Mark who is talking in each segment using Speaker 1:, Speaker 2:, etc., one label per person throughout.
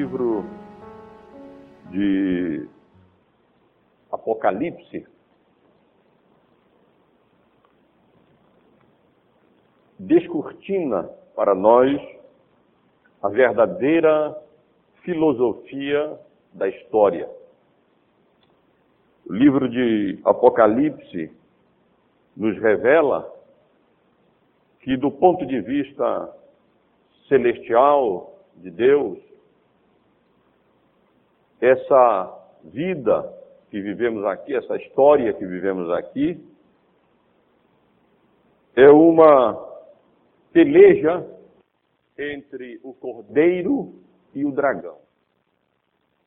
Speaker 1: livro de Apocalipse, descortina para nós a verdadeira filosofia da história. O livro de Apocalipse nos revela que, do ponto de vista celestial de Deus, essa vida que vivemos aqui, essa história que vivemos aqui, é uma peleja entre o cordeiro e o dragão.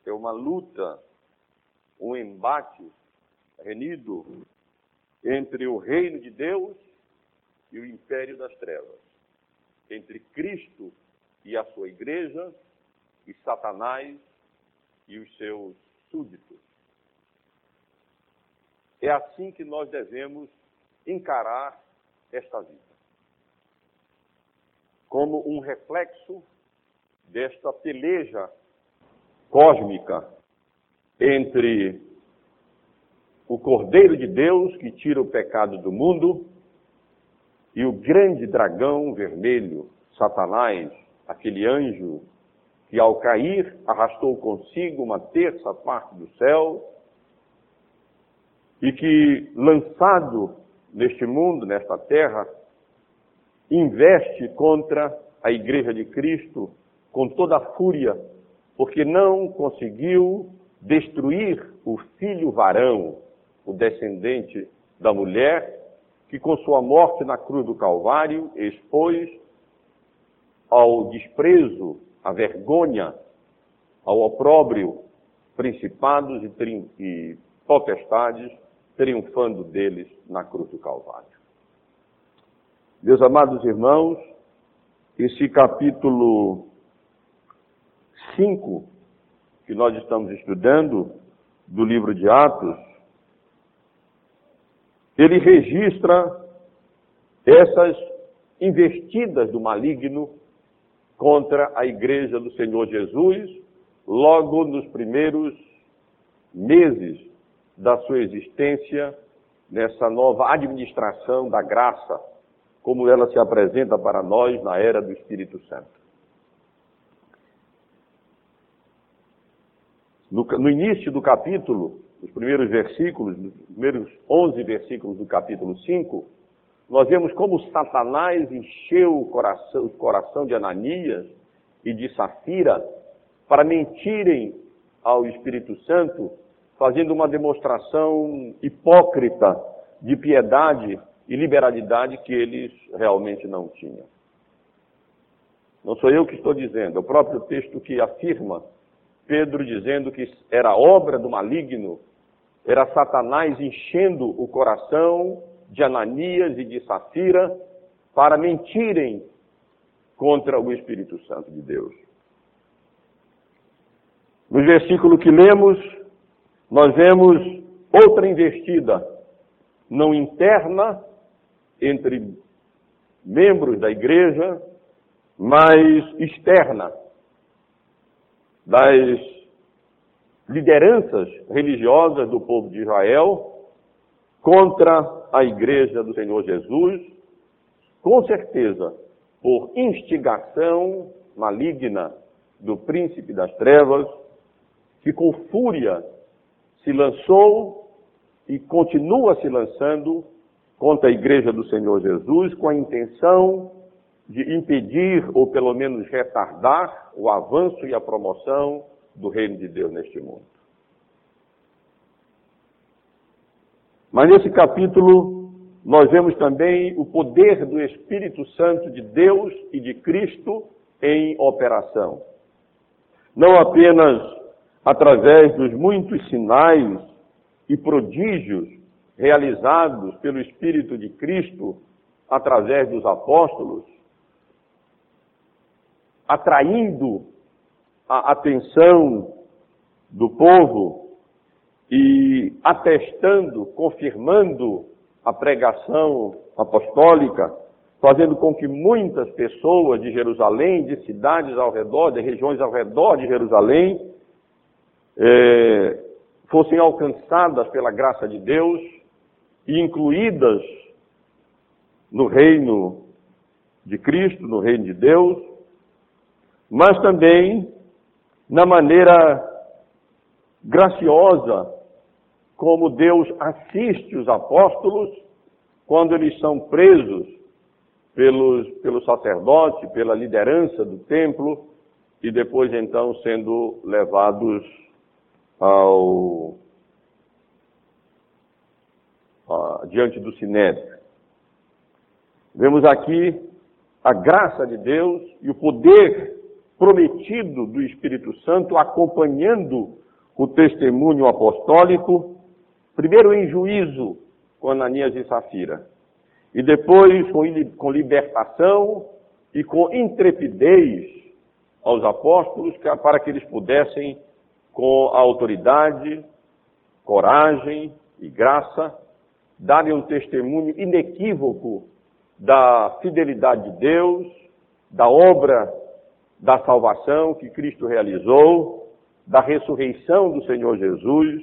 Speaker 1: É uma luta, um embate renido entre o reino de Deus e o império das trevas, entre Cristo e a sua igreja e Satanás e os seus súditos. É assim que nós devemos encarar esta vida como um reflexo desta peleja cósmica entre o Cordeiro de Deus que tira o pecado do mundo e o grande dragão vermelho, Satanás, aquele anjo que ao cair arrastou consigo uma terça parte do céu. E que, lançado neste mundo, nesta terra, investe contra a Igreja de Cristo com toda a fúria, porque não conseguiu destruir o filho varão, o descendente da mulher, que com sua morte na cruz do Calvário expôs ao desprezo, à vergonha, ao opróbrio, principados e, e potestades, triunfando deles na cruz do Calvário. Meus amados irmãos, esse capítulo 5 que nós estamos estudando do livro de Atos, ele registra essas investidas do maligno contra a igreja do Senhor Jesus, logo nos primeiros meses da sua existência, nessa nova administração da graça como ela se apresenta para nós na era do Espírito Santo. No, no início do capítulo, os primeiros versículos, os primeiros 11 versículos do capítulo 5, nós vemos como Satanás encheu o coração, o coração de Ananias e de Safira para mentirem ao Espírito Santo, fazendo uma demonstração hipócrita de piedade e liberalidade que eles realmente não tinham. Não sou eu que estou dizendo, é o próprio texto que afirma, Pedro dizendo que era obra do maligno, era Satanás enchendo o coração de Ananias e de Safira para mentirem contra o Espírito Santo de Deus. No versículo que lemos, nós vemos outra investida, não interna, entre membros da igreja, mas externa, das lideranças religiosas do povo de Israel contra a igreja do Senhor Jesus, com certeza por instigação maligna do príncipe das trevas, que com fúria se lançou e continua se lançando contra a igreja do Senhor Jesus com a intenção de impedir ou pelo menos retardar o avanço e a promoção do reino de Deus neste mundo. Mas nesse capítulo nós vemos também o poder do Espírito Santo de Deus e de Cristo em operação. Não apenas através dos muitos sinais e prodígios realizados pelo Espírito de Cristo através dos apóstolos, atraindo a atenção do povo e atestando, confirmando a pregação apostólica, fazendo com que muitas pessoas de Jerusalém, de cidades ao redor, de regiões ao redor de Jerusalém, eh, fossem alcançadas pela graça de Deus e incluídas no reino de Cristo, no reino de Deus, mas também na maneira graciosa como Deus assiste os apóstolos quando eles são presos pelos, pelo sacerdote, pela liderança do templo, e depois então sendo levados ao, a, diante do sinédrio. Vemos aqui a graça de Deus e o poder prometido do Espírito Santo acompanhando o testemunho apostólico, primeiro em juízo com Ananias e Safira, e depois com, libertação e com intrepidez aos apóstolos para que eles pudessem, com a autoridade, coragem e graça, darem um testemunho inequívoco da fidelidade de Deus, da obra da salvação que Cristo realizou, da ressurreição do Senhor Jesus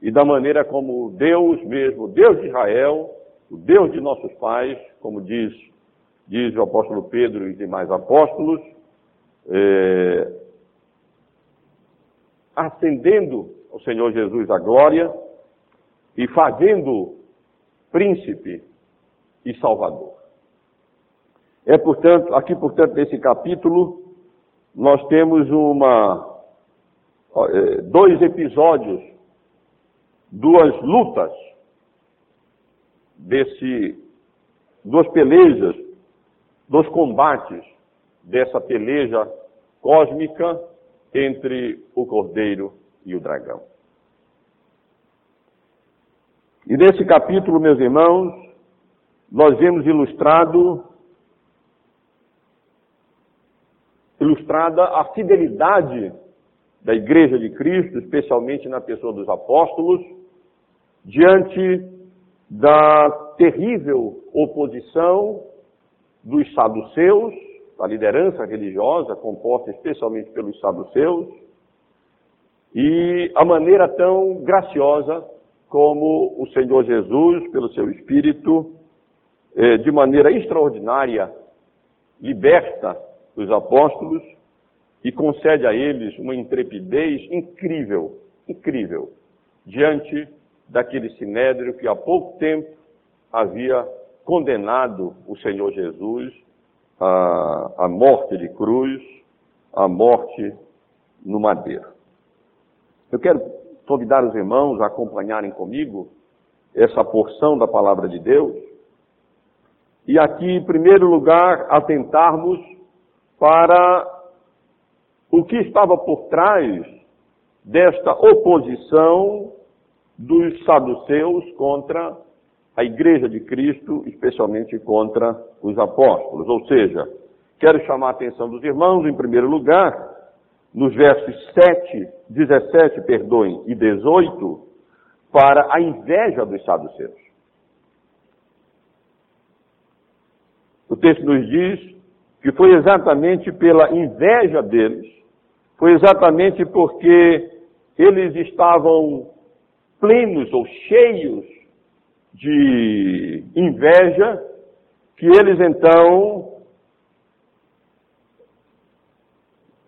Speaker 1: e da maneira como Deus mesmo, Deus de Israel, o Deus de nossos pais, como diz, diz o apóstolo Pedro e demais apóstolos, é, ascendendo ao Senhor Jesus a glória e fazendo príncipe e salvador. É, portanto, aqui, portanto, nesse capítulo, nós temos uma, dois episódios, duas lutas desse, duas pelejas, dos combates dessa peleja cósmica entre o cordeiro e o dragão. E nesse capítulo, meus irmãos, nós vemos ilustrado ilustrada a fidelidade da Igreja de Cristo, especialmente na pessoa dos apóstolos, diante da terrível oposição dos saduceus, da liderança religiosa, composta especialmente pelos saduceus, e a maneira tão graciosa como o Senhor Jesus, pelo seu Espírito, eh, de maneira extraordinária, liberta os apóstolos e concede a eles uma intrepidez incrível, incrível, diante daquele sinédrio que há pouco tempo havia condenado o Senhor Jesus à, à morte de cruz, à morte no madeiro. Eu quero convidar os irmãos a acompanharem comigo essa porção da palavra de Deus e aqui, em primeiro lugar, atentarmos para o que estava por trás desta oposição dos saduceus contra a Igreja de Cristo, especialmente contra os apóstolos. Ou seja, quero chamar a atenção dos irmãos, em primeiro lugar, nos versos 7, 17, perdoem, e 18, para a inveja dos saduceus. O texto nos diz que foi exatamente pela inveja deles, foi exatamente porque eles estavam plenos ou cheios de inveja, que eles então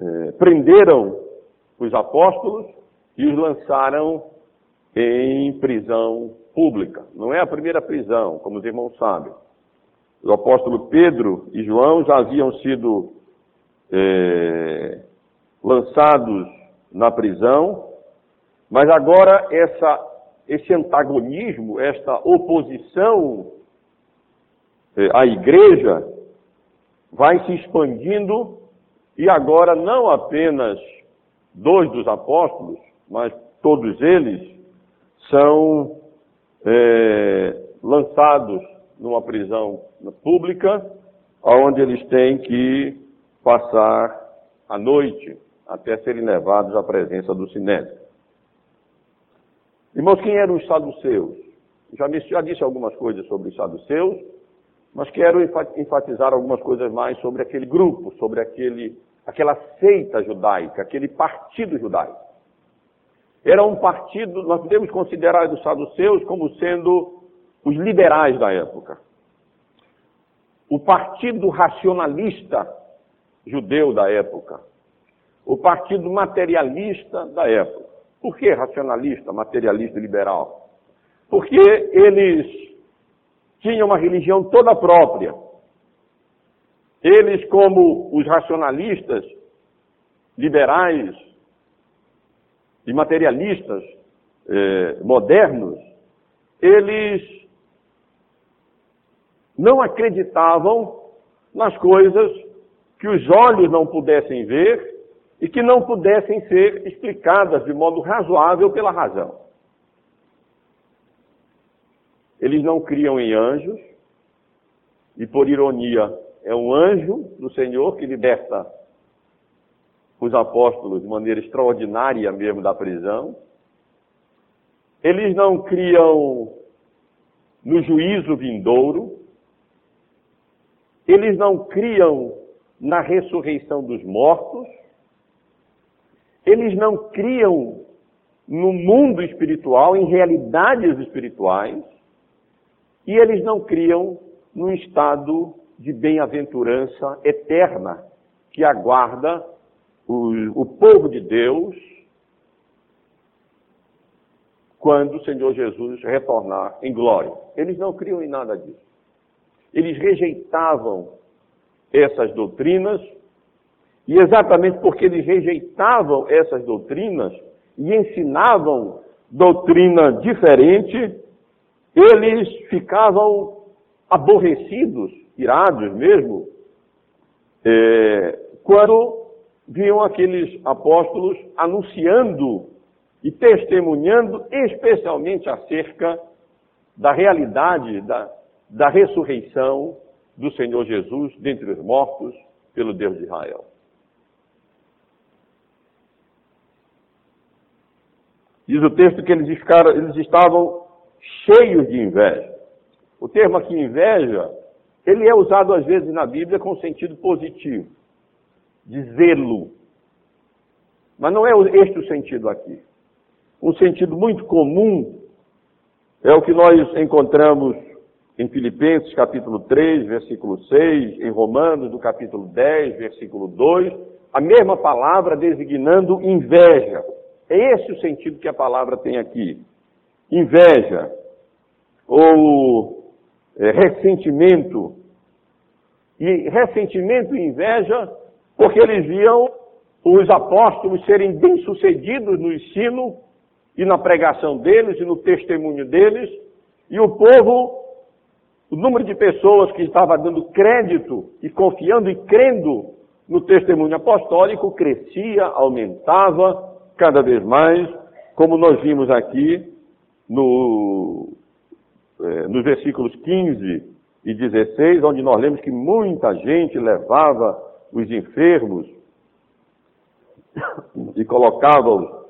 Speaker 1: é, prenderam os apóstolos e os lançaram em prisão pública. Não é a primeira prisão, como os irmãos sabem. O apóstolo Pedro e João já haviam sido é, lançados na prisão mas agora essa, esse antagonismo, esta oposição eh, à igreja vai se expandindo e agora não apenas dois dos apóstolos, mas todos eles são é, lançados numa prisão pública, onde eles têm que passar a noite até serem levados à presença do sinédrio. Irmãos, quem eram os saduceus? Já, já disse algumas coisas sobre os saduceus, Mas quero enfatizar algumas coisas mais sobre aquele grupo, sobre aquele, aquela seita judaica, aquele partido judaico. Era um partido, nós podemos considerar os saduceus como sendo os liberais da época. O partido racionalista judeu da época. O partido materialista da época. Por que racionalista, materialista e liberal? Porque eles tinham uma religião toda própria. Eles, como os racionalistas, liberais e materialistas eh, modernos, eles não acreditavam nas coisas que os olhos não pudessem ver e que não pudessem ser explicadas de modo razoável pela razão. Eles não criam em anjos, e por ironia, é um anjo do Senhor que liberta os apóstolos de maneira extraordinária mesmo da prisão. Eles não criam no juízo vindouro. Eles não criam na ressurreição dos mortos. Eles não criam no mundo espiritual, em realidades espirituais. E eles não criam num estado de bem-aventurança eterna que aguarda o, o, povo de Deus quando o Senhor Jesus retornar em glória. Eles não criam em nada disso. Eles rejeitavam essas doutrinas e exatamente porque eles rejeitavam essas doutrinas e ensinavam doutrina diferente, eles ficavam aborrecidos, irados mesmo, é, quando viam aqueles apóstolos anunciando e testemunhando especialmente acerca da realidade da, da ressurreição do Senhor Jesus dentre os mortos pelo Deus de Israel. Diz o texto que eles, ficaram, eles estavam cheios de inveja. O termo aqui inveja, ele é usado às vezes na Bíblia com sentido positivo, de zelo. Mas não é este o sentido aqui. Um sentido muito comum é o que nós encontramos em Filipenses capítulo 3, versículo 6, em Romanos do capítulo 10, versículo 2, a mesma palavra designando inveja. É esse o sentido que a palavra tem aqui. Inveja ou é, ressentimento. E ressentimento e inveja porque eles viam os apóstolos serem bem-sucedidos no ensino e na pregação deles e no testemunho deles, e o povo, o número de pessoas que estava dando crédito e confiando e crendo no testemunho apostólico crescia, aumentava, cada vez mais, como nós vimos aqui no, é, nos versículos 15 e 16, onde nós lemos que muita gente levava os enfermos e colocava-os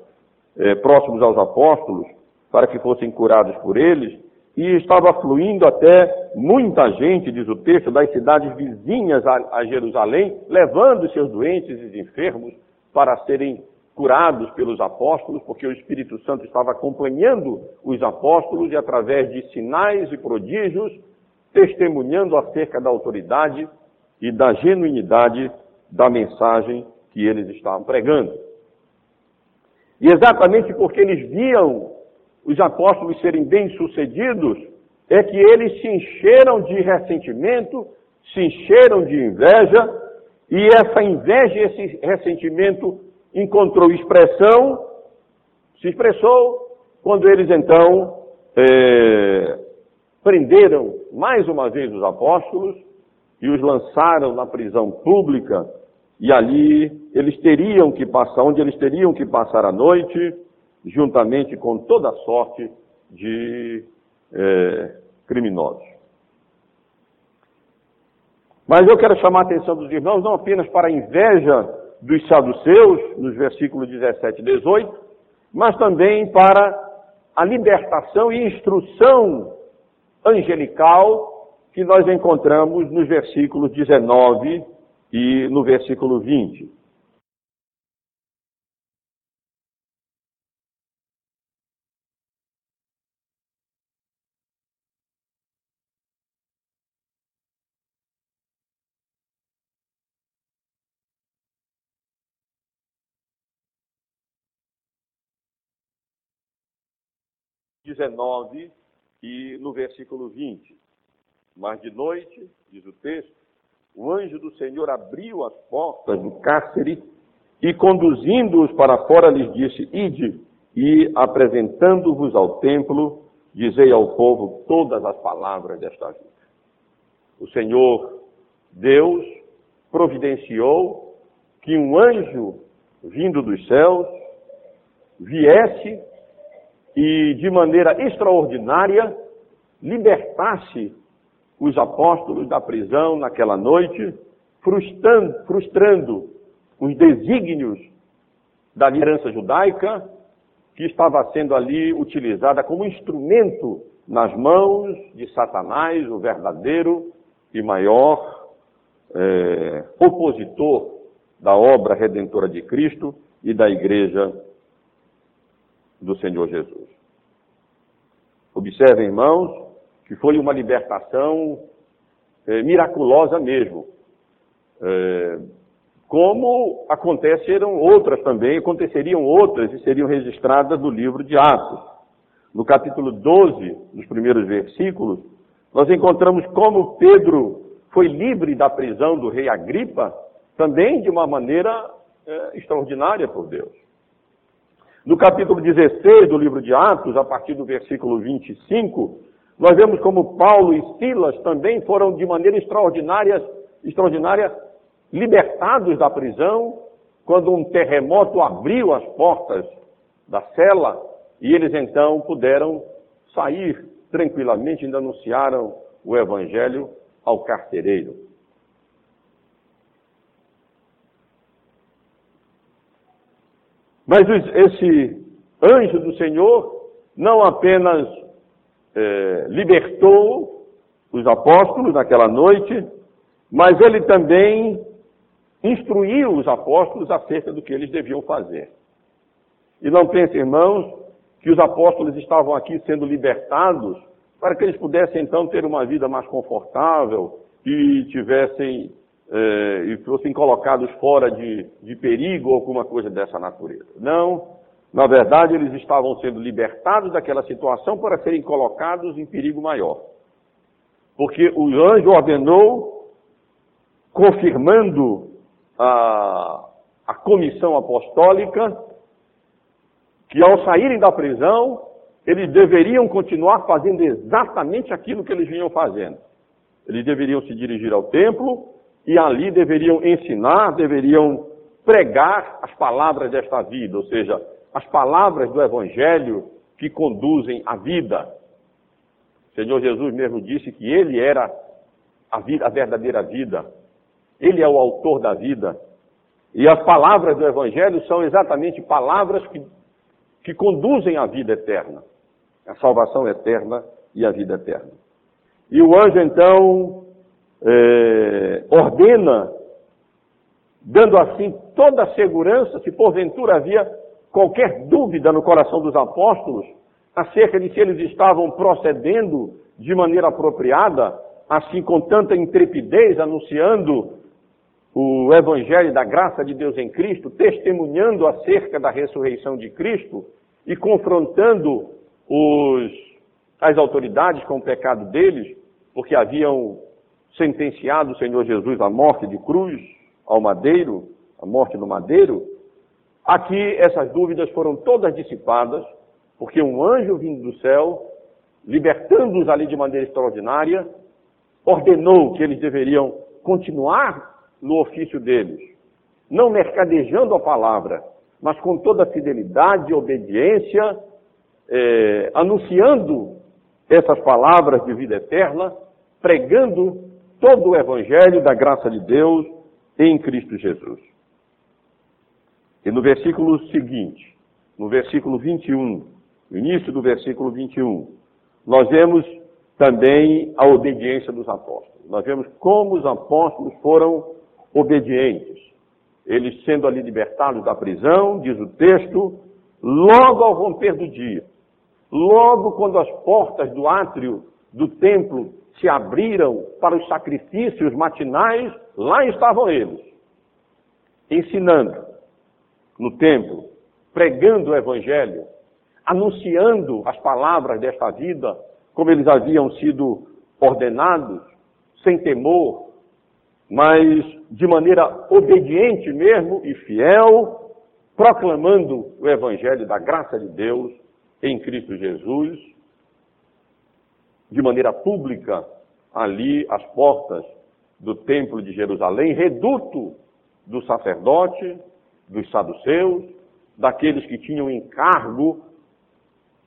Speaker 1: é, próximos aos apóstolos para que fossem curados por eles, e estava fluindo até muita gente, diz o texto, das cidades vizinhas a, a Jerusalém, levando seus doentes e enfermos para serem curados pelos apóstolos, porque o Espírito Santo estava acompanhando os apóstolos e através de sinais e prodígios, testemunhando acerca da autoridade e da genuinidade da mensagem que eles estavam pregando. E exatamente porque eles viam os apóstolos serem bem-sucedidos, é que eles se encheram de ressentimento, se encheram de inveja, e essa inveja e esse ressentimento encontrou expressão, se expressou, quando eles então é, prenderam mais uma vez os apóstolos e os lançaram na prisão pública, e ali eles teriam que passar, onde eles teriam que passar a noite, juntamente com toda sorte de é, criminosos. Mas eu quero chamar a atenção dos irmãos não apenas para a inveja dos saduceus, nos versículos 17 e 18, mas também para a libertação e instrução angelical que nós encontramos nos versículos 19 e no versículo 20. Dezenove e no versículo 20. Mas de noite, diz o texto, o anjo do Senhor abriu as portas do cárcere e, conduzindo-os para fora, lhes disse: Ide, e apresentando-vos ao templo, dizei ao povo todas as palavras desta vida. O Senhor Deus providenciou que um anjo vindo dos céus viesse e, de maneira extraordinária, libertasse os apóstolos da prisão naquela noite, frustrando, frustrando os desígnios da liderança judaica, que estava sendo ali utilizada como instrumento nas mãos de Satanás, o verdadeiro e maior é, opositor da obra redentora de Cristo e da igreja do Senhor Jesus. Observem, irmãos, que foi uma libertação é, miraculosa mesmo. É, como aconteceram outras também, aconteceriam outras e seriam registradas no livro de Atos. No capítulo 12, nos primeiros versículos, nós encontramos como Pedro foi livre da prisão do rei Agripa, também de uma maneira é, extraordinária por Deus. No capítulo 16 do livro de Atos, a partir do versículo 25, nós vemos como Paulo e Silas também foram de maneira extraordinária, extraordinária libertados da prisão, quando um terremoto abriu as portas da cela e eles então puderam sair tranquilamente e ainda anunciaram o evangelho ao carcereiro. Mas esse anjo do Senhor não apenas é, libertou os apóstolos naquela noite, mas ele também instruiu os apóstolos acerca do que eles deviam fazer. E não pense, irmãos, que os apóstolos estavam aqui sendo libertados para que eles pudessem então ter uma vida mais confortável e tivessem eh, e fossem colocados fora de, de perigo ou alguma coisa dessa natureza. Não, na verdade, eles estavam sendo libertados daquela situação para serem colocados em perigo maior. Porque o anjo ordenou, confirmando a, a comissão apostólica, que ao saírem da prisão, eles deveriam continuar fazendo exatamente aquilo que eles vinham fazendo. Eles deveriam se dirigir ao templo e ali deveriam ensinar, deveriam pregar as palavras desta vida, ou seja, as palavras do Evangelho que conduzem à vida. O Senhor Jesus mesmo disse que Ele era a, vida, a verdadeira vida. Ele é o autor da vida. E as palavras do Evangelho são exatamente palavras que, que conduzem à vida eterna, a salvação eterna e a vida eterna. E o anjo então é, ordena, dando assim toda a segurança, se porventura havia qualquer dúvida no coração dos apóstolos acerca de se eles estavam procedendo de maneira apropriada, assim com tanta intrepidez, anunciando o Evangelho da graça de Deus em Cristo, testemunhando acerca da ressurreição de Cristo e confrontando os, as autoridades com o pecado deles, porque haviam sentenciado o Senhor Jesus à morte de cruz, ao madeiro, à morte no madeiro, Aqui essas dúvidas foram todas dissipadas, porque um anjo vindo do céu, libertando-os ali de maneira extraordinária, ordenou que eles deveriam continuar no ofício deles, não mercadejando a palavra, mas com toda fidelidade e obediência, é, anunciando essas palavras de vida eterna, pregando todo o evangelho da graça de Deus em Cristo Jesus. E no versículo seguinte, no versículo 21, no início do versículo 21, nós vemos também a obediência dos apóstolos. Nós vemos como os apóstolos foram obedientes. Eles sendo ali libertados da prisão, diz o texto, logo ao romper do dia, logo quando as portas do átrio do templo se abriram para os sacrifícios matinais, lá estavam eles, ensinando no templo, pregando o evangelho, anunciando as palavras desta vida, como eles haviam sido ordenados, sem temor, mas de maneira obediente mesmo e fiel, proclamando o evangelho da graça de Deus em Cristo Jesus, de maneira pública, ali às portas do Templo de Jerusalém, reduto do sacerdote, dos saduceus, daqueles que tinham encargo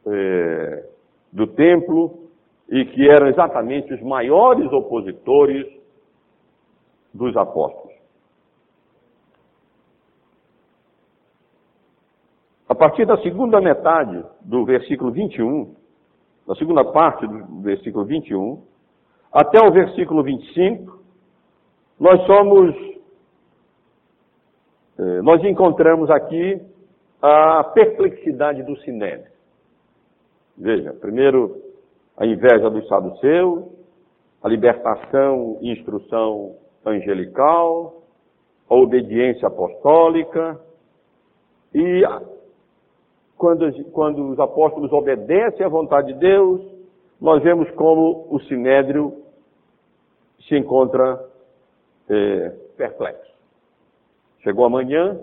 Speaker 1: é, do templo e que eram exatamente os maiores opositores dos apóstolos. A partir da segunda metade do versículo 21, da segunda parte do versículo 21, até o versículo 25, nós somos, eh, nós encontramos aqui a perplexidade do Sinédrio. Veja, primeiro a inveja dos saduceus, a libertação e instrução angelical, a obediência apostólica e quando, quando os apóstolos obedecem à vontade de Deus, nós vemos como o sinédrio se encontra é, perplexo. Chegou amanhã,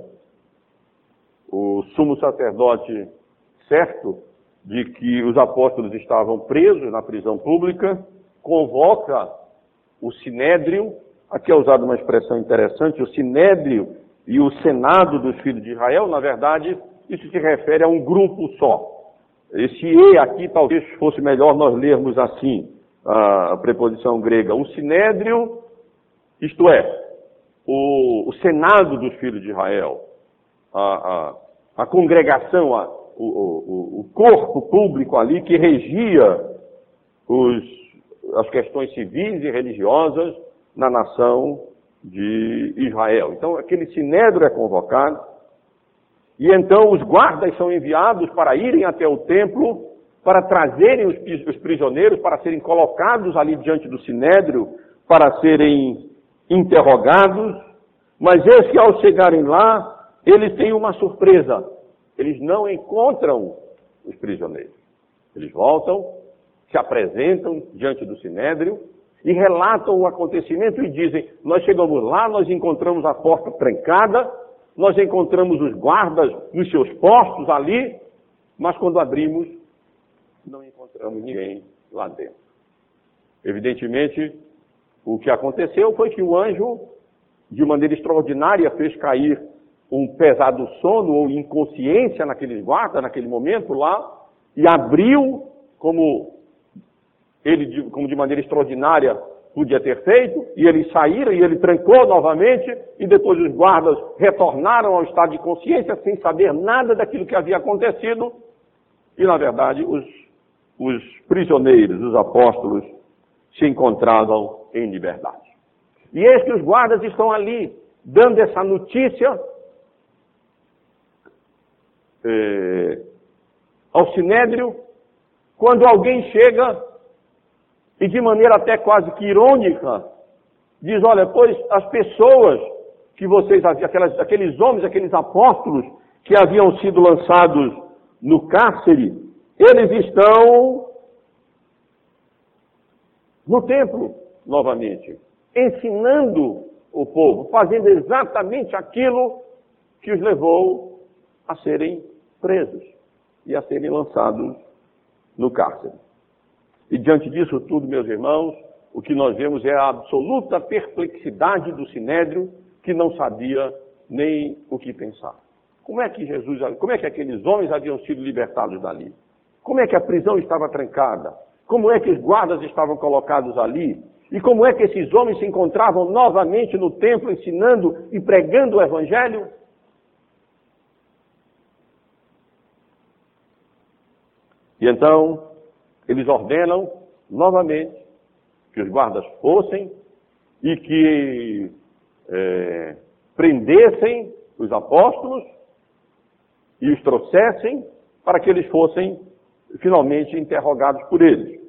Speaker 1: o sumo sacerdote, certo de que os apóstolos estavam presos na prisão pública, convoca o sinédrio, aqui é usada uma expressão interessante, o sinédrio e o senado dos filhos de Israel, na verdade, isso se refere a um grupo só. Esse E aqui talvez fosse melhor nós lermos assim, a preposição grega, o sinédrio, isto é, o, o senado dos filhos de Israel, a, a, a congregação, a, o, o, o, corpo público ali que regia os, as questões civis e religiosas na nação de Israel. Então, aquele sinédrio é convocado, e então os guardas são enviados para irem até o templo, para trazerem os, os prisioneiros, para serem colocados ali diante do sinédrio, para serem interrogados. Mas eis que ao chegarem lá, eles têm uma surpresa. Eles não encontram os prisioneiros. Eles voltam, se apresentam diante do sinédrio e relatam o acontecimento e dizem: Nós chegamos lá, nós encontramos a porta trancada, nós encontramos os guardas nos seus postos ali, mas quando abrimos, não encontramos ninguém lá dentro. Evidentemente, o que aconteceu foi que o anjo, de maneira extraordinária, fez cair um pesado sono ou inconsciência naqueles guardas, naquele momento lá, e abriu, como ele, como de maneira extraordinária, podia ter feito, e eles saíram e ele trancou novamente, e depois os guardas retornaram ao estado de consciência sem saber nada daquilo que havia acontecido, e na verdade os, os prisioneiros, os apóstolos, se encontravam em liberdade. E eis que os guardas estão ali, dando essa notícia eh, ao sinédrio, quando alguém chega e de maneira até quase que irônica, diz, olha, pois as pessoas que vocês aquelas, aqueles homens, aqueles apóstolos que haviam sido lançados no cárcere, eles estão no templo novamente, ensinando o povo, fazendo exatamente aquilo que os levou a serem presos e a serem lançados no cárcere. E diante disso tudo, meus irmãos, o que nós vemos é a absoluta perplexidade do sinédrio que não sabia nem o que pensar. Como é que Jesus, como é que aqueles homens haviam sido libertados dali? Como é que a prisão estava trancada? Como é que os guardas estavam colocados ali? E como é que esses homens se encontravam novamente no templo ensinando e pregando o evangelho? E então, eles ordenam novamente que os guardas fossem e que é, prendessem os apóstolos e os trouxessem para que eles fossem finalmente interrogados por eles.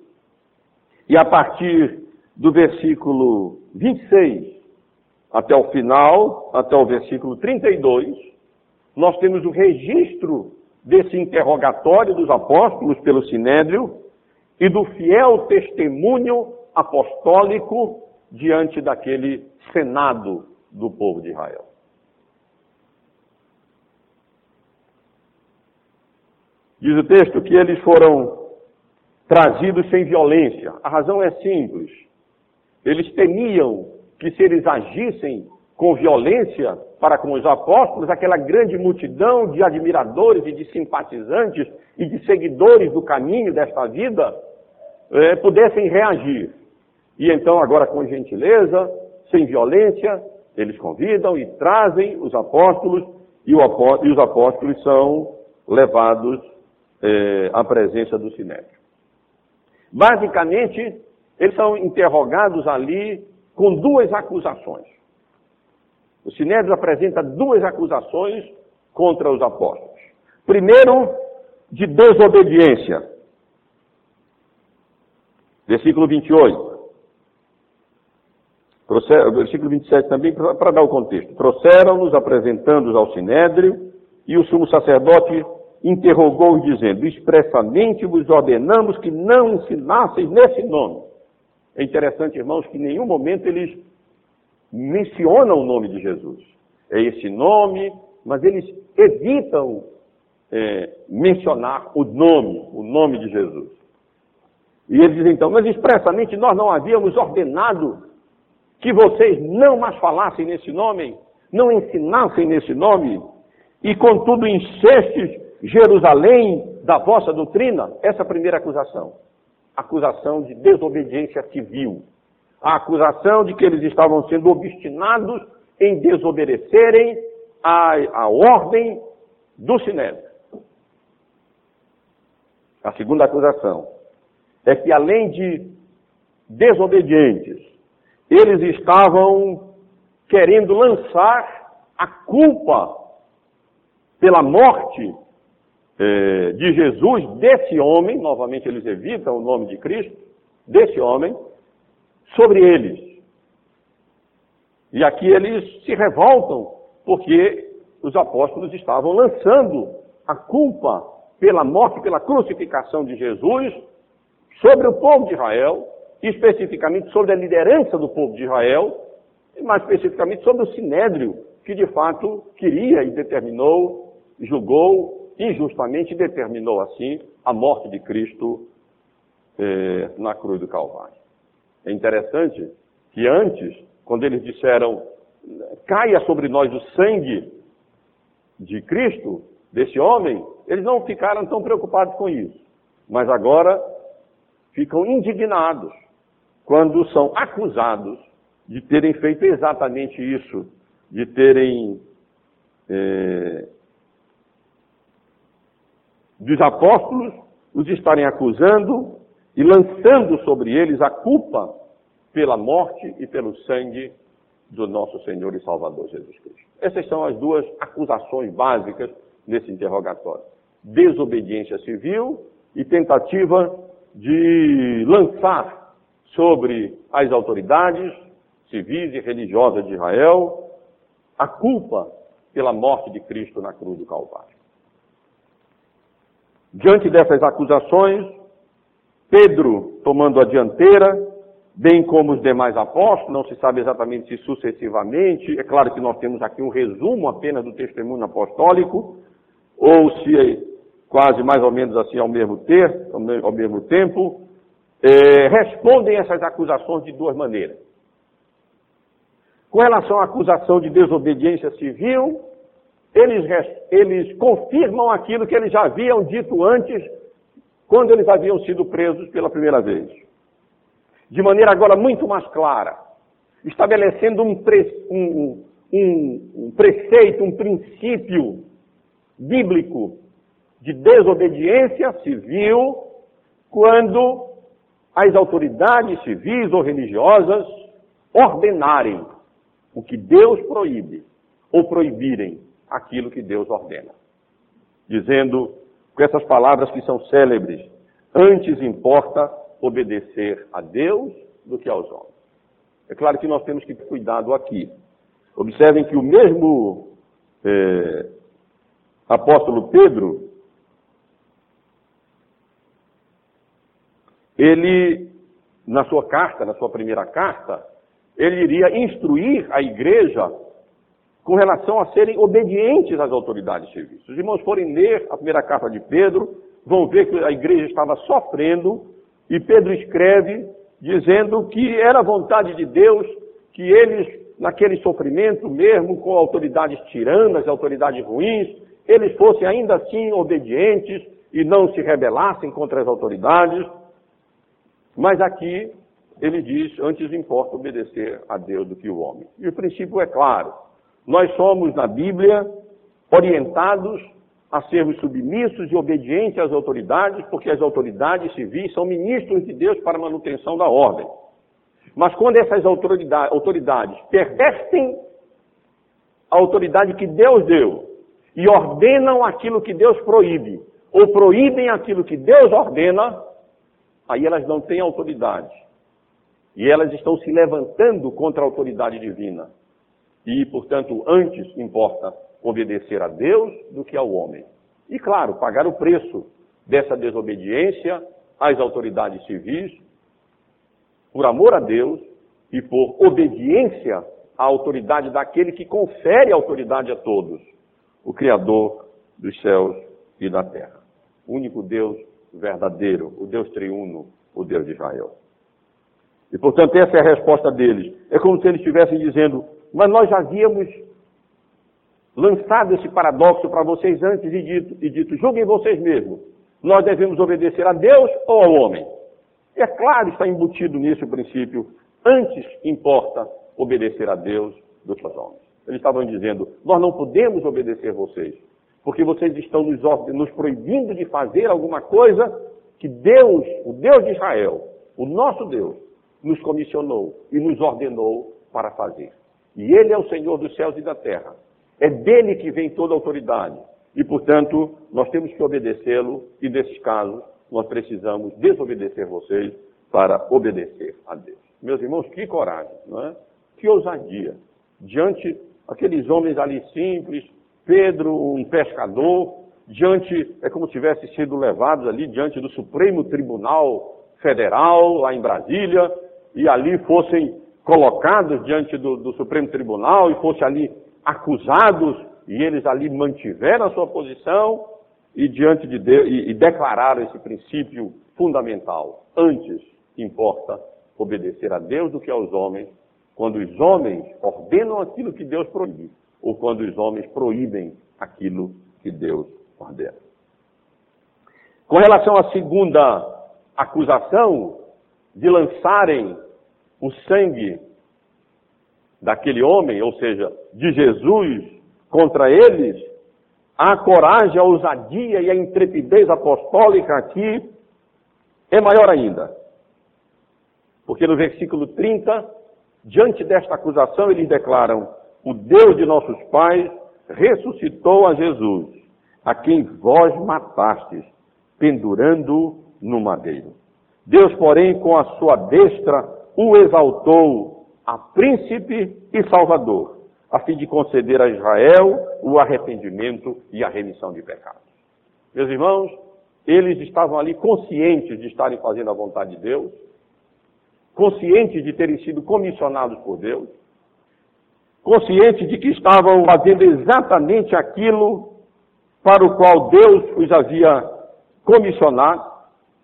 Speaker 1: E a partir do versículo 26 até o final, até o versículo 32, nós temos o registro desse interrogatório dos apóstolos pelo Sinédrio e do fiel testemunho apostólico diante daquele Senado do povo de Israel. Diz o texto que eles foram trazidos sem violência. A razão é simples. Eles temiam que se eles agissem com violência para com os apóstolos, aquela grande multidão de admiradores e de simpatizantes e de seguidores do caminho desta vida é, pudessem reagir. E então, agora com gentileza, sem violência, eles convidam e trazem os apóstolos e, os apóstolos são levados é, à presença do Sinédrio. Basicamente, eles são interrogados ali com duas acusações. O Sinédrio apresenta duas acusações contra os apóstolos. Primeiro, de desobediência. Versículo 28. Versículo 27 também, para dar o contexto. Trouxeram-nos, apresentando-os ao Sinédrio, e o sumo sacerdote interrogou-os, dizendo: Expressamente vos ordenamos que não ensinasseis nesse nome. É interessante, irmãos, que em nenhum momento eles mencionam o nome de Jesus. É esse nome, mas eles evitam é, mencionar o nome, o nome de Jesus. E eles dizem então, mas expressamente nós não havíamos ordenado que vocês não mais falassem nesse nome, não ensinassem nesse nome, e contudo enchestes Jerusalém da vossa doutrina? Essa é a primeira acusação. Acusação de desobediência civil. A acusação de que eles estavam sendo obstinados em desobedecerem a, a ordem do Sinédrio. A segunda acusação é que, além de desobedientes, eles estavam querendo lançar a culpa pela morte eh, de Jesus, desse homem, novamente eles evitam o nome de Cristo, desse homem, sobre eles. E aqui eles se revoltam, porque os apóstolos estavam lançando a culpa pela morte, pela crucificação de Jesus sobre o povo de Israel, especificamente sobre a liderança do povo de Israel, e mais especificamente sobre o sinédrio, que de fato queria e determinou, julgou injustamente determinou assim a morte de Cristo eh, na cruz do Calvário. É interessante que antes, quando eles disseram caia sobre nós o sangue de Cristo, desse homem, eles não ficaram tão preocupados com isso. Mas agora ficam indignados quando são acusados de terem feito exatamente isso, de terem é, dos apóstolos os estarem acusando e lançando sobre eles a culpa pela morte e pelo sangue do nosso Senhor e Salvador Jesus Cristo. Essas são as duas acusações básicas nesse interrogatório: desobediência civil e tentativa de lançar sobre as autoridades civis e religiosas de Israel a culpa pela morte de Cristo na cruz do Calvário. Diante dessas acusações, Pedro tomando a dianteira, bem como os demais apóstolos, não se sabe exatamente se sucessivamente, é claro que nós temos aqui um resumo apenas do testemunho apostólico, ou se quase mais ou menos assim ao mesmo, ter, ao mesmo tempo, é, respondem essas acusações de duas maneiras. Com relação à acusação de desobediência civil, eles, eles confirmam aquilo que eles já haviam dito antes, quando eles haviam sido presos pela primeira vez. De maneira agora muito mais clara, estabelecendo um, pre, um, um, um preceito, um princípio bíblico de desobediência civil quando as autoridades civis ou religiosas ordenarem o que Deus proíbe ou proibirem aquilo que Deus ordena. Dizendo com essas palavras que são célebres, antes importa obedecer a Deus do que aos homens. É claro que nós temos que ter cuidado aqui. Observem que o mesmo é, apóstolo Pedro, ele, na sua carta, na sua primeira carta, ele iria instruir a igreja com relação a serem obedientes às autoridades civis. Se os irmãos forem ler a primeira carta de Pedro, vão ver que a igreja estava sofrendo e Pedro escreve dizendo que era vontade de Deus que eles, naquele sofrimento mesmo, com autoridades tiranas, autoridades ruins, eles fossem ainda assim obedientes e não se rebelassem contra as autoridades. Mas aqui ele diz: antes importa obedecer a Deus do que o homem. E o princípio é claro. Nós somos, na Bíblia, orientados a sermos submissos e obedientes às autoridades, porque as autoridades civis são ministros de Deus para a manutenção da ordem. Mas quando essas autoridades, autoridades pervertem a autoridade que Deus deu e ordenam aquilo que Deus proíbe, ou proíbem aquilo que Deus ordena, aí elas não têm autoridade. E elas estão se levantando contra a autoridade divina. E, portanto, antes importa obedecer a Deus do que ao homem. E, claro, pagar o preço dessa desobediência às autoridades civis, por amor a Deus e por obediência à autoridade daquele que confere autoridade a todos, o Criador dos céus e da terra. O único Deus verdadeiro, o Deus triuno, o Deus de Israel. E, portanto, essa é a resposta deles. É como se eles estivessem dizendo: Mas nós já havíamos lançado esse paradoxo para vocês antes e dito, e dito: julguem vocês mesmos. Nós devemos obedecer a Deus ou ao homem? E é claro, está embutido nisso o princípio: antes importa obedecer a Deus do que aos homens. Eles estavam dizendo: nós não podemos obedecer vocês, porque vocês estão nos, nos proibindo de fazer alguma coisa que Deus, o Deus de Israel, o nosso Deus, nos comissionou e nos ordenou para fazer. E Ele é o Senhor dos céus e da terra. É dele que vem toda a autoridade. E, portanto, nós temos que obedecê-lo, e nesses casos, nós precisamos desobedecer vocês para obedecer a Deus. Meus irmãos, que coragem, não é? Que ousadia. Diante aqueles homens ali simples, Pedro, um pescador, diante, é como se tivessem sido levados ali diante do Supremo Tribunal Federal, lá em Brasília, e ali fossem colocados diante do, do Supremo Tribunal e fossem ali acusados, e eles ali mantiveram a sua posição e diante de Deus, e, e declararam esse princípio fundamental. Antes importa obedecer a Deus do que aos homens, quando os homens ordenam aquilo que Deus proíbe, ou quando os homens proíbem aquilo que Deus ordena. Com relação à segunda acusação de lançarem o sangue daquele homem, ou seja, de Jesus, contra eles, a coragem, a ousadia e a intrepidez apostólica aqui é maior ainda. Porque no versículo 30, diante desta acusação, eles declaram: O Deus de nossos pais ressuscitou a Jesus, a quem vós matastes, pendurando no madeiro. Deus, porém, com a sua destra, o exaltou a príncipe e salvador, a fim de conceder a Israel o arrependimento e a remissão de pecados. Meus irmãos, eles estavam ali conscientes de estarem fazendo a vontade de Deus, conscientes de terem sido comissionados por Deus, conscientes de que estavam fazendo exatamente aquilo para o qual Deus os havia comissionado.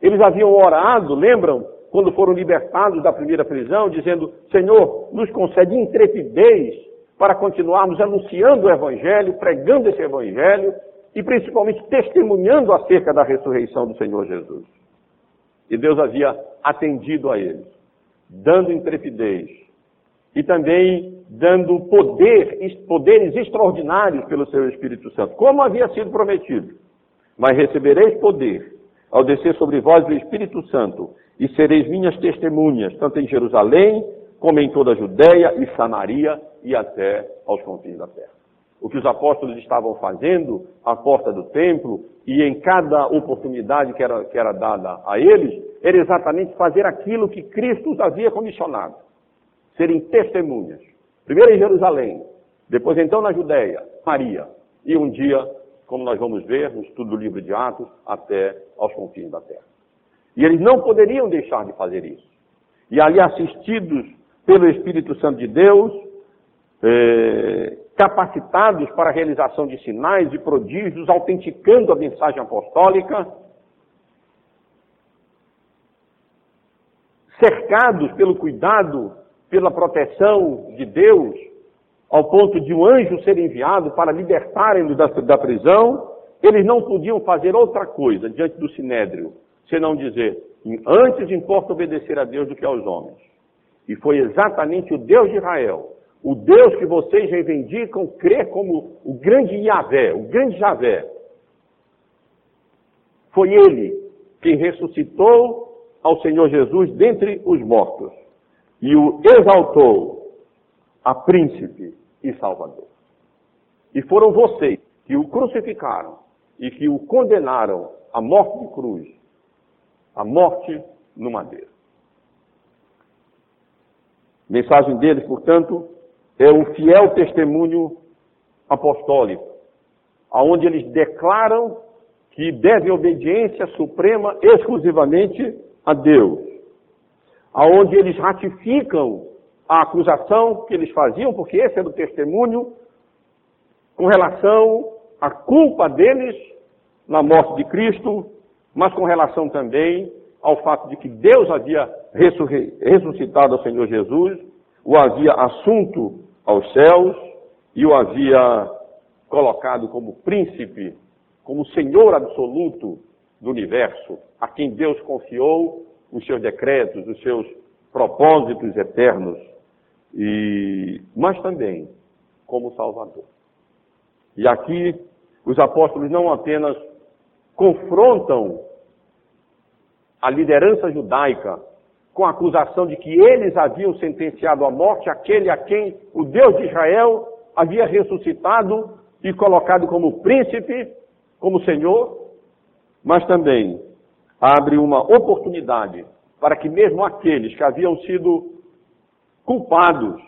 Speaker 1: Eles haviam orado, lembram, quando foram libertados da primeira prisão, dizendo: Senhor, nos concede intrepidez para continuarmos anunciando o Evangelho, pregando esse Evangelho e principalmente testemunhando acerca da ressurreição do Senhor Jesus. E Deus havia atendido a eles, dando intrepidez e também dando poder, poderes extraordinários pelo seu Espírito Santo, como havia sido prometido. Mas recebereis poder ao descer sobre vós o Espírito Santo, e sereis minhas testemunhas, tanto em Jerusalém, como em toda a Judéia e Samaria e até aos confins da terra. O que os apóstolos estavam fazendo à porta do templo e em cada oportunidade que era, que era dada a eles, era exatamente fazer aquilo que Cristo os havia comissionado. Serem testemunhas. Primeiro em Jerusalém, depois então na Judéia, Maria, e um dia, como nós vamos ver no estudo do livro de Atos, até aos confins da terra. E eles não poderiam deixar de fazer isso. E ali assistidos pelo Espírito Santo de Deus, eh, capacitados para a realização de sinais e prodígios, autenticando a mensagem apostólica, cercados pelo cuidado, pela proteção de Deus, ao ponto de um anjo ser enviado para libertarem-no da, da prisão, eles não podiam fazer outra coisa diante do sinédrio, senão dizer, antes importa obedecer a Deus do que aos homens. E foi exatamente o Deus de Israel, o Deus que vocês reivindicam crer como o grande Yahvé, o grande Javé. Foi ele quem ressuscitou ao Senhor Jesus dentre os mortos e o exaltou a príncipe e salvador. E foram vocês que o crucificaram e que o condenaram à morte de cruz, à morte no madeiro. Mensagem deles, portanto, é o fiel testemunho apostólico, aonde eles declaram que deve obediência suprema exclusivamente a Deus, aonde eles ratificam a acusação que eles faziam, porque esse era o testemunho com relação à culpa deles na morte de Cristo, mas com relação também ao fato de que Deus havia ressuscitado o Senhor Jesus, o havia assunto aos céus e o havia colocado como príncipe, como senhor absoluto do universo, a quem Deus confiou os seus decretos, os seus propósitos eternos, e mas também como Salvador. E aqui os apóstolos não apenas confrontam a liderança judaica com a acusação de que eles haviam sentenciado à morte aquele a quem o Deus de Israel havia ressuscitado e colocado como príncipe, como Senhor, mas também abre uma oportunidade para que mesmo aqueles que haviam sido culpados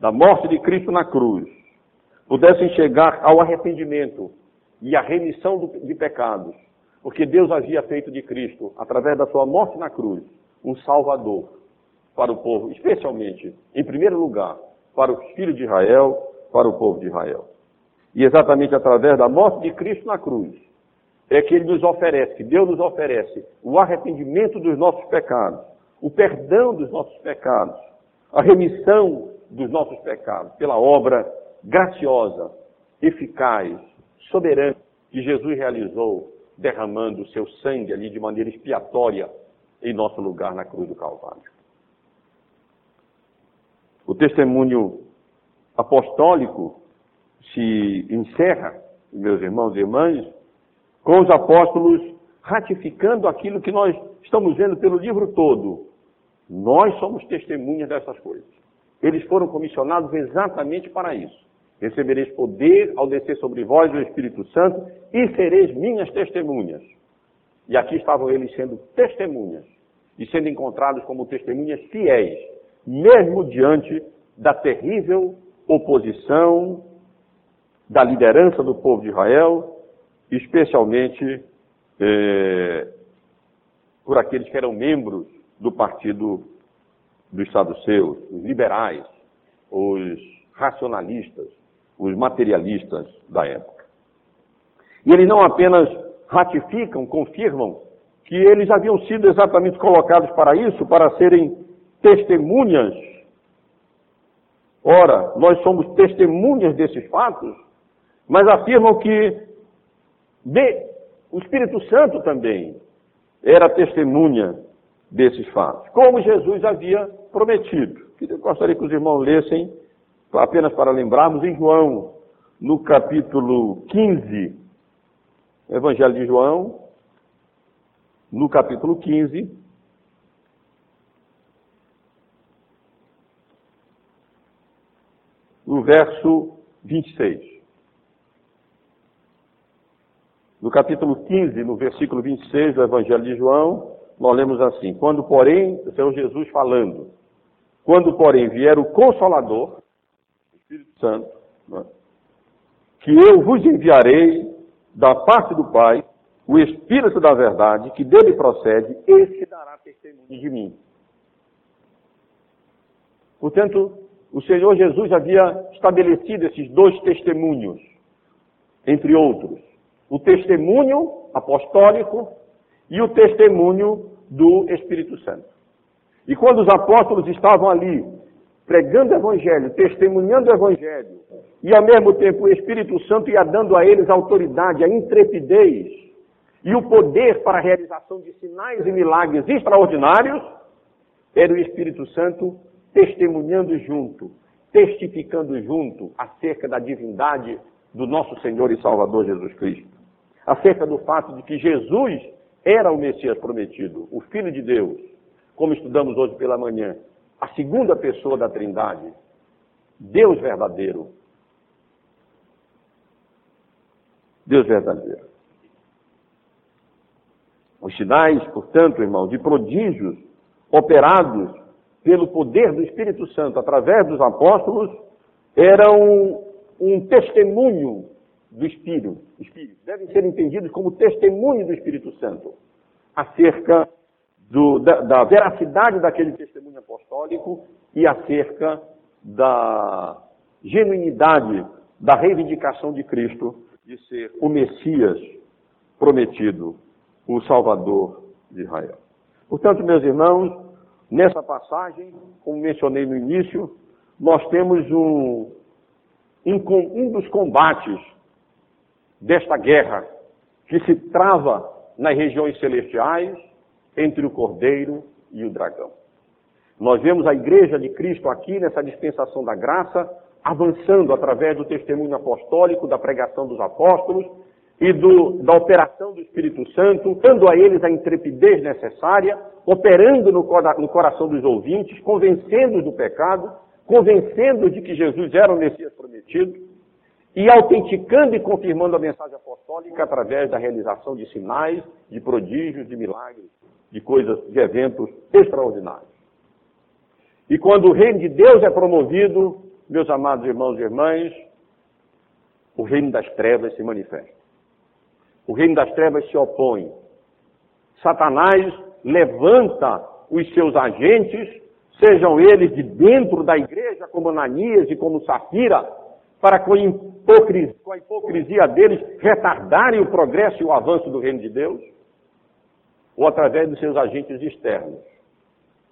Speaker 1: da morte de Cristo na cruz pudessem chegar ao arrependimento e à remissão de pecados, porque Deus havia feito de Cristo, através da sua morte na cruz, um Salvador para o povo, especialmente, em primeiro lugar, para os filhos de Israel, para o povo de Israel. E exatamente através da morte de Cristo na cruz, é que Ele nos oferece, que Deus nos oferece, o arrependimento dos nossos pecados, o perdão dos nossos pecados, a remissão dos nossos pecados, pela obra graciosa, eficaz, soberana que Jesus realizou, derramando o seu sangue ali de maneira expiatória em nosso lugar na cruz do Calvário. O testemunho apostólico se encerra, meus irmãos e irmãs, com os apóstolos ratificando aquilo que nós estamos vendo pelo livro todo. Nós somos testemunhas dessas coisas. Eles foram comissionados exatamente para isso. Recebereis poder ao descer sobre vós o Espírito Santo e sereis minhas testemunhas. E aqui estavam eles sendo testemunhas e sendo encontrados como testemunhas fiéis, mesmo diante da terrível oposição da liderança do povo de Israel, especialmente eh, por aqueles que eram membros do partido dos saduceus, os liberais, os racionalistas, os materialistas da época. E eles não apenas ratificam, confirmam que eles haviam sido exatamente colocados para isso, para serem testemunhas. Ora, nós somos testemunhas desses fatos, mas afirmam que de, o Espírito Santo também era testemunha desses fatos, como Jesus havia prometido. Eu gostaria que os irmãos lessem, apenas para lembrarmos, em João, no capítulo 15, Evangelho de João, no capítulo 15, no verso 26. No capítulo 15, no versículo 26 do Evangelho de João, nós lemos assim: Quando, porém, o Senhor Jesus falando, quando, porém, vier o Consolador, o Espírito Santo, é? que eu vos enviarei da parte do Pai, o Espírito da verdade, que dele procede, esse dará testemunho de mim. Portanto, o Senhor Jesus havia estabelecido esses dois testemunhos, entre outros o testemunho apostólico e o testemunho do Espírito Santo. E quando os apóstolos estavam ali pregando o Evangelho, testemunhando o Evangelho, e ao mesmo tempo o Espírito Santo ia dando a eles a autoridade, a intrepidez e o poder para a realização de sinais e milagres extraordinários, era o Espírito Santo testemunhando junto, testificando junto acerca da divindade do nosso Senhor e Salvador Jesus Cristo acerca do fato de que Jesus era o Messias prometido, o Filho de Deus, como estudamos hoje pela manhã, a segunda pessoa da Trindade, Deus verdadeiro. Deus verdadeiro. Os sinais, portanto, irmão, de prodígios operados pelo poder do Espírito Santo através dos apóstolos eram um testemunho do Espírito, Espírito devem ser entendidos como testemunho do Espírito Santo acerca do, da, da, veracidade daquele testemunho apostólico e acerca da genuinidade da reivindicação de Cristo de ser o Messias prometido, o Salvador de Israel. Portanto, meus irmãos, nessa passagem, como mencionei no início, nós temos um, um, um dos combates desta guerra que se trava nas regiões celestiais entre o cordeiro e o dragão. Nós vemos a igreja de Cristo aqui nessa dispensação da graça, avançando através do testemunho apostólico, da pregação dos apóstolos e do, da operação do Espírito Santo, dando a eles a intrepidez necessária, operando no, no coração dos ouvintes, convencendo-os do pecado, convencendo-os de que Jesus era o Messias prometido, e autenticando e confirmando a mensagem apostólica através da realização de sinais, de prodígios, de milagres, de coisas, de eventos extraordinários. E quando o reino de Deus é promovido, meus amados irmãos e irmãs, o reino das trevas se manifesta. O reino das trevas se opõe. Satanás levanta os seus agentes, sejam eles de dentro da igreja, como Ananias e como Safira, para com, com a hipocrisia deles retardarem o progresso e o avanço do reino de Deus, ou através dos seus agentes externos,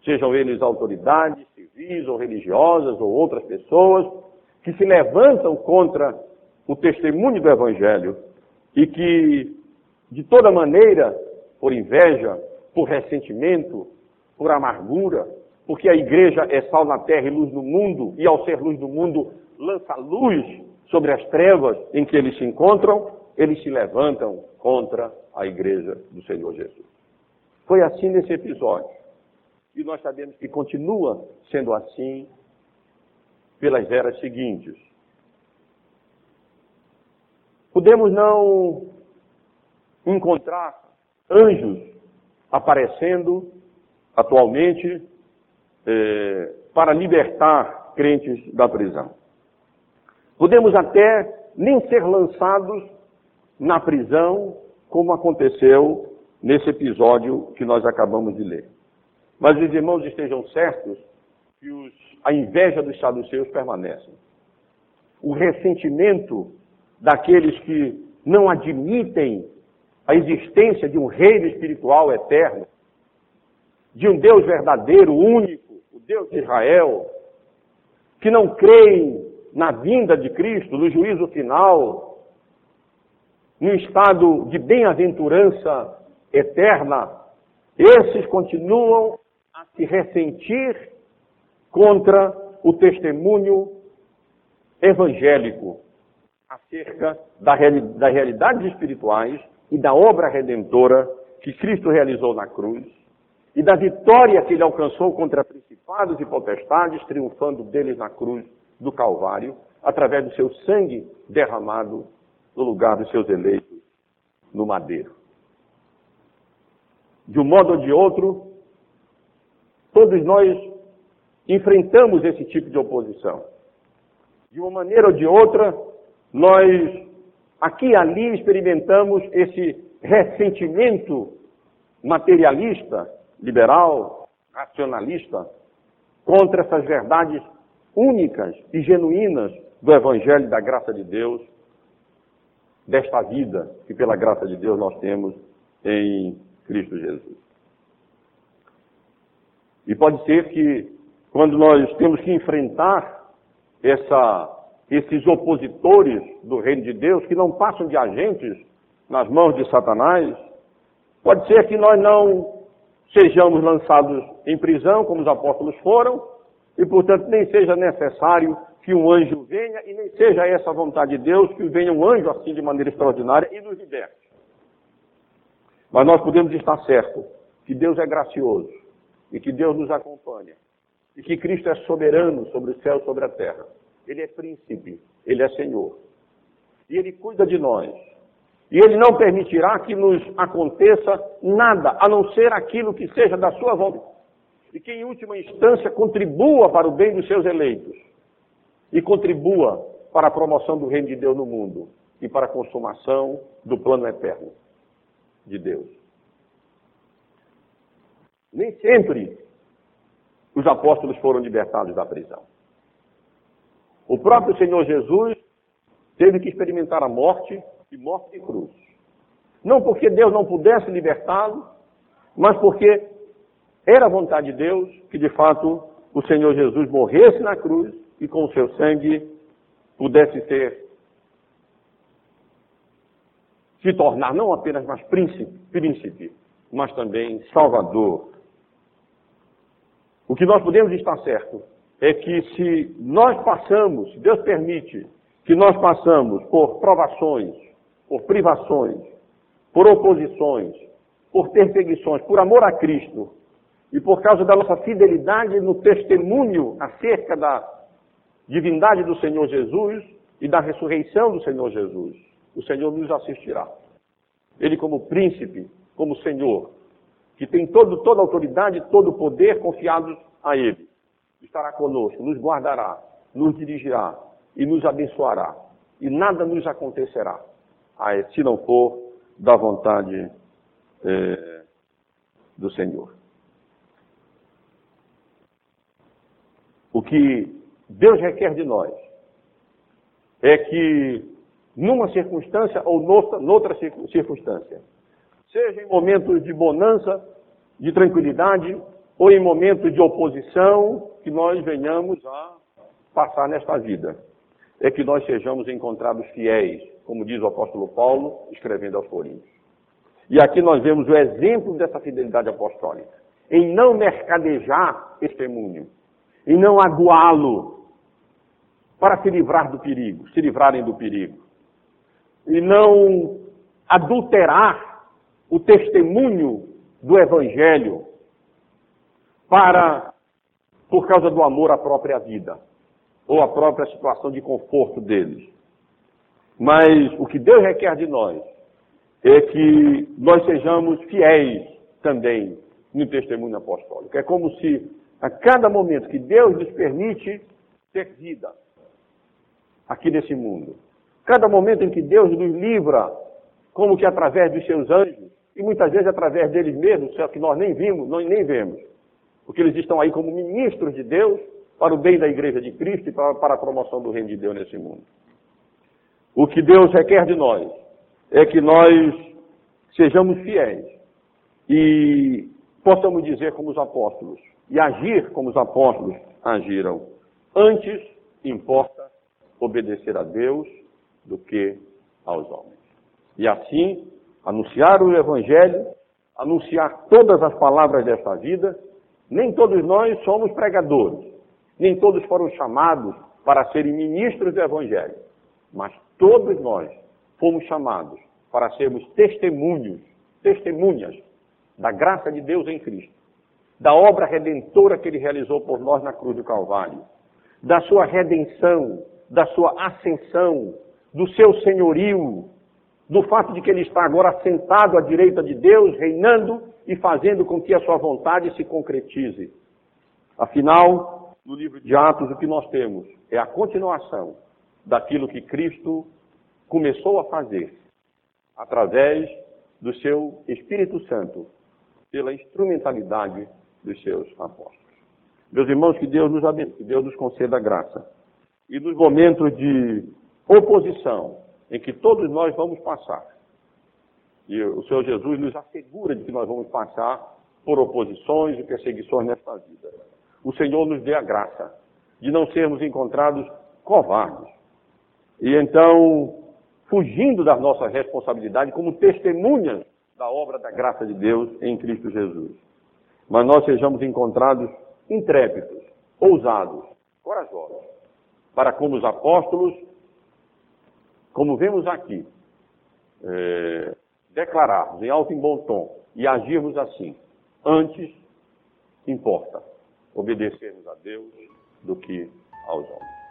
Speaker 1: sejam eles autoridades civis ou religiosas ou outras pessoas que se levantam contra o testemunho do Evangelho e que, de toda maneira, por inveja, por ressentimento, por amargura, porque a igreja é sal na terra e luz no mundo, e ao ser luz do mundo, lança luz sobre as trevas em que eles se encontram, eles se levantam contra a igreja do Senhor Jesus. Foi assim nesse episódio. E nós sabemos que continua sendo assim pelas eras seguintes. Podemos não encontrar anjos aparecendo atualmente eh, para libertar crentes da prisão. Podemos até nem ser lançados na prisão, como aconteceu nesse episódio que nós acabamos de ler. Mas os irmãos estejam certos que os, a inveja dos saduceus permanece. O ressentimento daqueles que não admitem a existência de um reino espiritual eterno, de um Deus verdadeiro, único, o Deus de Israel, que não creem na vinda de Cristo, no juízo final, no estado de bem-aventurança eterna, esses continuam a se ressentir contra o testemunho evangélico acerca da, das realidades espirituais e da obra redentora que Cristo realizou na cruz e da vitória que ele alcançou contra principados e potestades, triunfando deles na cruz do Calvário, através do seu sangue derramado no lugar dos seus eleitos no madeiro. De um modo ou de outro, todos nós enfrentamos esse tipo de oposição. De uma maneira ou de outra, nós aqui e ali experimentamos esse ressentimento materialista, liberal, racionalista, contra essas verdades únicas e genuínas do Evangelho da graça de Deus, desta vida que pela graça de Deus nós temos em Cristo Jesus. E pode ser que quando nós temos que enfrentar essa, esses opositores do reino de Deus, que não passam de agentes nas mãos de Satanás, pode ser que nós não sejamos lançados em prisão, como os apóstolos foram, e portanto nem seja necessário que um anjo venha, e nem seja essa a vontade de Deus que venha um anjo assim de maneira extraordinária e nos liberte. Mas nós podemos estar certos que Deus é gracioso e que Deus nos acompanha e que Cristo é soberano sobre o céu e sobre a terra. Ele é príncipe, ele é Senhor. E ele cuida de nós. E ele não permitirá que nos aconteça nada, a não ser aquilo que seja da sua vontade. E que, em última instância, contribua para o bem dos seus eleitos. E contribua para a promoção do reino de Deus no mundo. E para a consumação do plano eterno de Deus. Nem sempre os apóstolos foram libertados da prisão. O próprio Senhor Jesus teve que experimentar a morte e morte de cruz. Não porque Deus não pudesse libertá-lo, mas porque era a vontade de Deus que de fato o Senhor Jesus morresse na cruz e com o seu sangue pudesse ser se tornar não apenas mais príncipe, príncipe, mas também salvador. O que nós podemos estar certo é que se nós passamos, se Deus permite que nós passamos por provações, por privações, por oposições, por perseguições, por amor a Cristo e por causa da nossa fidelidade no testemunho acerca da divindade do Senhor Jesus e da ressurreição do Senhor Jesus, o Senhor nos assistirá. Ele, como príncipe, como Senhor, que tem todo, toda a autoridade, todo o poder confiados a Ele, estará conosco, nos guardará, nos dirigirá e nos abençoará. E nada nos acontecerá, se não for da vontade é, do Senhor. O que Deus requer de nós é que numa circunstância ou noutra, noutra circunstância. Seja em momentos de bonança, de tranquilidade, ou em momentos de oposição, que nós venhamos a passar nesta vida. É que nós sejamos encontrados fiéis, como diz o apóstolo Paulo, escrevendo aos Coríntios. E aqui nós vemos o exemplo dessa fidelidade apostólica. Em não mercadejar testemunho, em não aguá-lo para se livrar do perigo, se livrarem do perigo e não adulterar o testemunho do Evangelho para, por causa do amor à própria vida ou à própria situação de conforto deles. Mas o que Deus requer de nós é que nós sejamos fiéis também no testemunho apostólico. É como se a cada momento que Deus nos permite ter vida aqui nesse mundo, Cada momento em que Deus nos livra, como que através dos seus anjos, e muitas vezes através deles mesmos, que nós nem vimos, nós nem vemos, porque eles estão aí como ministros de Deus para o bem da igreja de Cristo e para, para a promoção do reino de Deus nesse mundo. O que Deus requer de nós é que nós sejamos fiéis e possamos dizer como os apóstolos e agir como os apóstolos agiram. Antes importa obedecer a Deus do que aos homens. E assim, anunciar o Evangelho, anunciar todas as palavras desta vida, nem todos nós somos pregadores, nem todos foram chamados para serem ministros do Evangelho, mas todos nós fomos chamados para sermos testemunhos, testemunhas da graça de Deus em Cristo, da obra redentora que ele realizou por nós na cruz do Calvário, da sua redenção, da sua ascensão, do seu senhorio, do fato de que ele está agora sentado à direita de Deus, reinando e fazendo com que a sua vontade se concretize. Afinal, no livro de Atos, o que nós temos é a continuação daquilo que Cristo começou a fazer através do seu Espírito Santo, pela instrumentalidade dos seus apóstolos. Meus irmãos, que Deus nos abençoe, que Deus nos conceda graça. E nos momentos de oposição em que todos nós vamos passar, e o Senhor Jesus nos assegura de que nós vamos passar por oposições e perseguições nesta vida. O Senhor nos dê a graça de não sermos encontrados covardes. E então, fugindo da nossa responsabilidade como testemunhas da obra da graça de Deus em Cristo Jesus. Mas nós sejamos encontrados intrépidos, ousados, corajosos, para como os apóstolos, como vemos aqui, é, declararmos em alto e bom tom e agirmos assim. Antes, importa obedecermos a Deus do que aos homens.